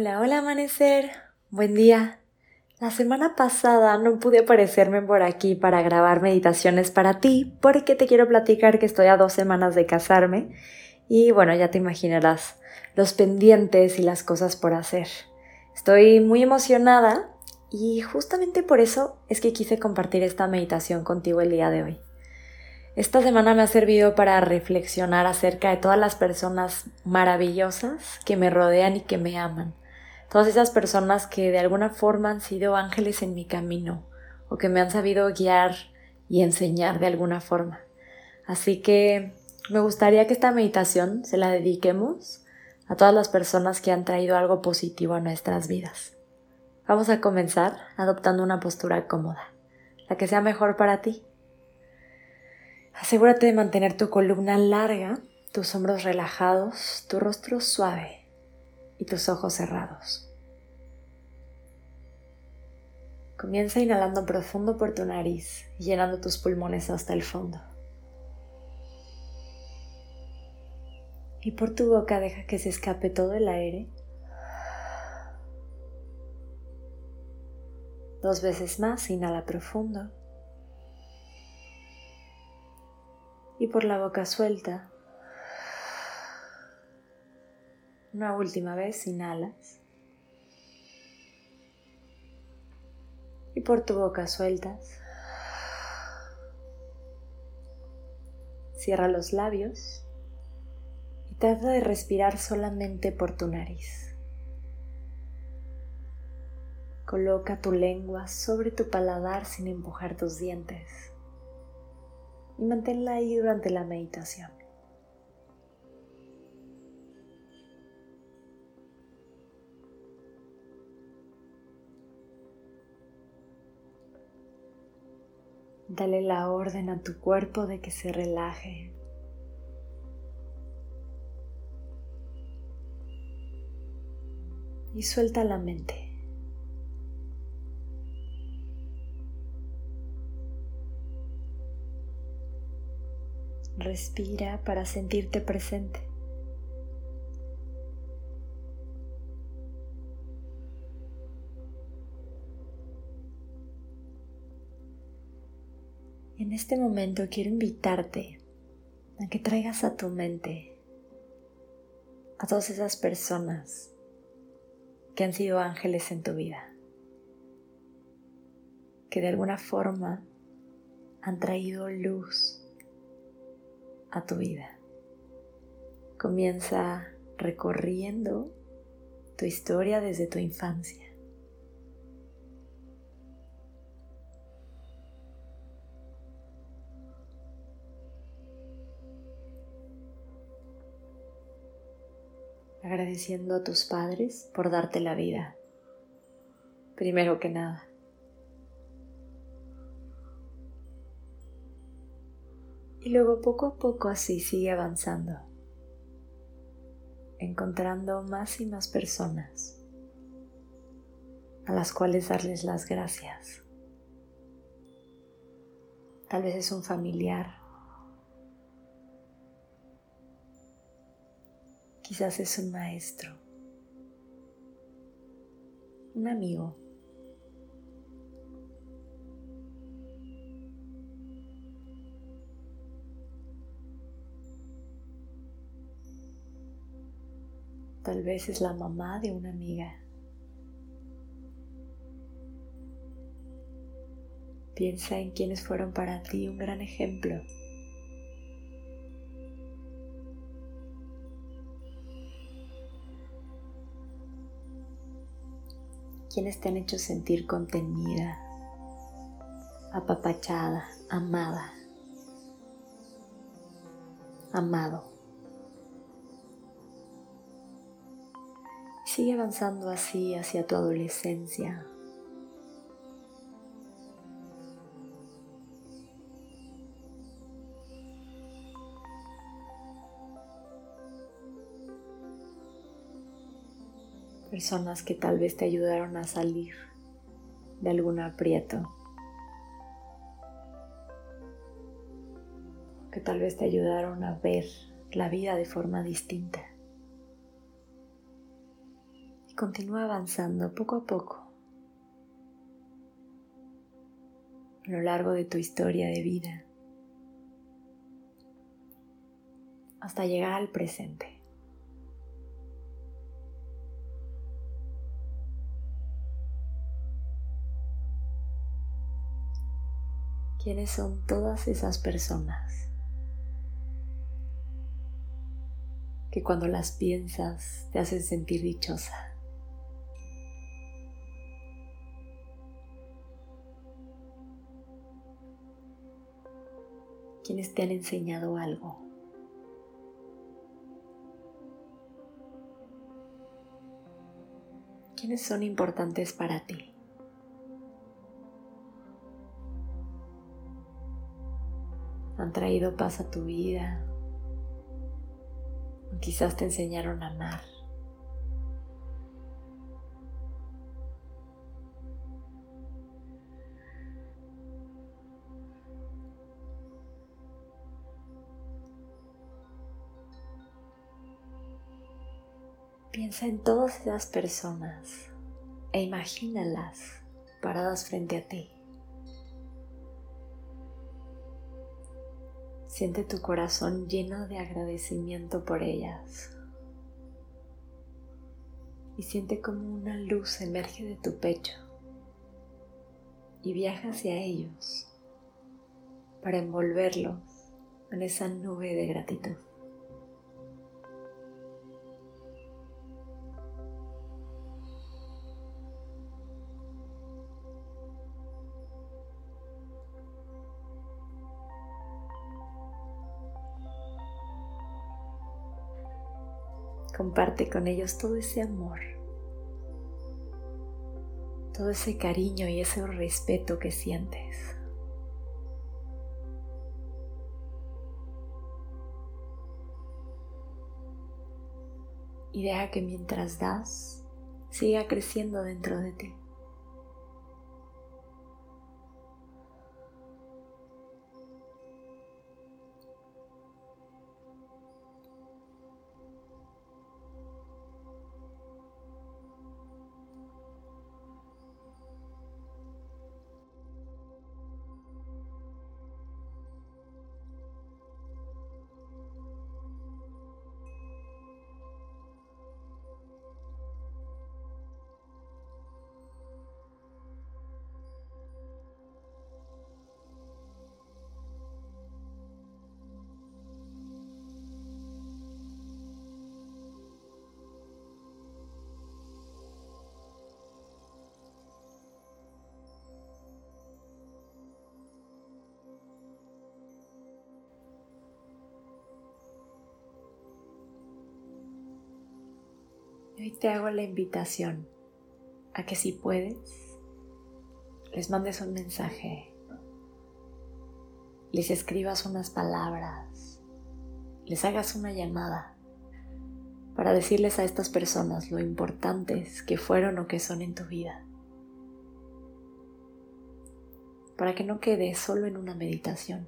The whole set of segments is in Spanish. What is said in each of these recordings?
Hola, hola amanecer, buen día. La semana pasada no pude aparecerme por aquí para grabar meditaciones para ti porque te quiero platicar que estoy a dos semanas de casarme y bueno, ya te imaginarás los pendientes y las cosas por hacer. Estoy muy emocionada y justamente por eso es que quise compartir esta meditación contigo el día de hoy. Esta semana me ha servido para reflexionar acerca de todas las personas maravillosas que me rodean y que me aman todas esas personas que de alguna forma han sido ángeles en mi camino o que me han sabido guiar y enseñar de alguna forma. Así que me gustaría que esta meditación se la dediquemos a todas las personas que han traído algo positivo a nuestras vidas. Vamos a comenzar adoptando una postura cómoda, la que sea mejor para ti. Asegúrate de mantener tu columna larga, tus hombros relajados, tu rostro suave y tus ojos cerrados. Comienza inhalando profundo por tu nariz y llenando tus pulmones hasta el fondo. Y por tu boca deja que se escape todo el aire. Dos veces más, inhala profundo. Y por la boca suelta, Una última vez inhalas. Y por tu boca sueltas. Cierra los labios y trata de respirar solamente por tu nariz. Coloca tu lengua sobre tu paladar sin empujar tus dientes y manténla ahí durante la meditación. Dale la orden a tu cuerpo de que se relaje. Y suelta la mente. Respira para sentirte presente. En este momento quiero invitarte a que traigas a tu mente a todas esas personas que han sido ángeles en tu vida, que de alguna forma han traído luz a tu vida. Comienza recorriendo tu historia desde tu infancia. Agradeciendo a tus padres por darte la vida, primero que nada. Y luego poco a poco así sigue avanzando, encontrando más y más personas a las cuales darles las gracias. Tal vez es un familiar, Quizás es un maestro, un amigo. Tal vez es la mamá de una amiga. Piensa en quienes fueron para ti un gran ejemplo. Quienes te han hecho sentir contenida, apapachada, amada, amado. Sigue avanzando así hacia tu adolescencia, personas que tal vez te ayudaron a salir de algún aprieto, que tal vez te ayudaron a ver la vida de forma distinta. Y continúa avanzando poco a poco a lo largo de tu historia de vida hasta llegar al presente. ¿Quiénes son todas esas personas que cuando las piensas te hacen sentir dichosa? ¿Quiénes te han enseñado algo? ¿Quiénes son importantes para ti? Han traído paz a tu vida, o quizás te enseñaron a amar. Piensa en todas esas personas e imagínalas paradas frente a ti. Siente tu corazón lleno de agradecimiento por ellas. Y siente como una luz emerge de tu pecho y viaja hacia ellos para envolverlos en esa nube de gratitud. Comparte con ellos todo ese amor, todo ese cariño y ese respeto que sientes. Y deja que mientras das, siga creciendo dentro de ti. Hoy te hago la invitación a que si puedes, les mandes un mensaje, les escribas unas palabras, les hagas una llamada para decirles a estas personas lo importantes que fueron o que son en tu vida. Para que no quede solo en una meditación.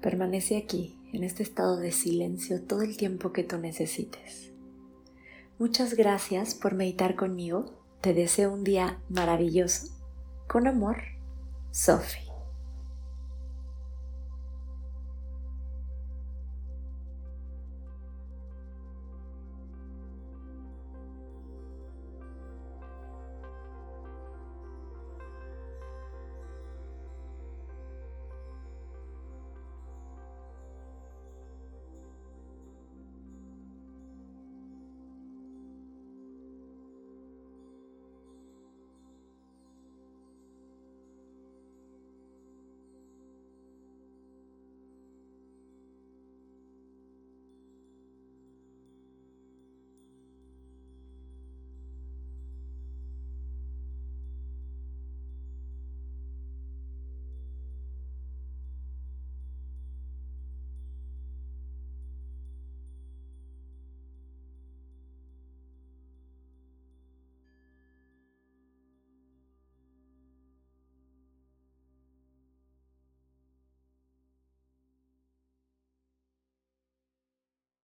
Permanece aquí en este estado de silencio todo el tiempo que tú necesites. Muchas gracias por meditar conmigo. Te deseo un día maravilloso. Con amor, Sophie.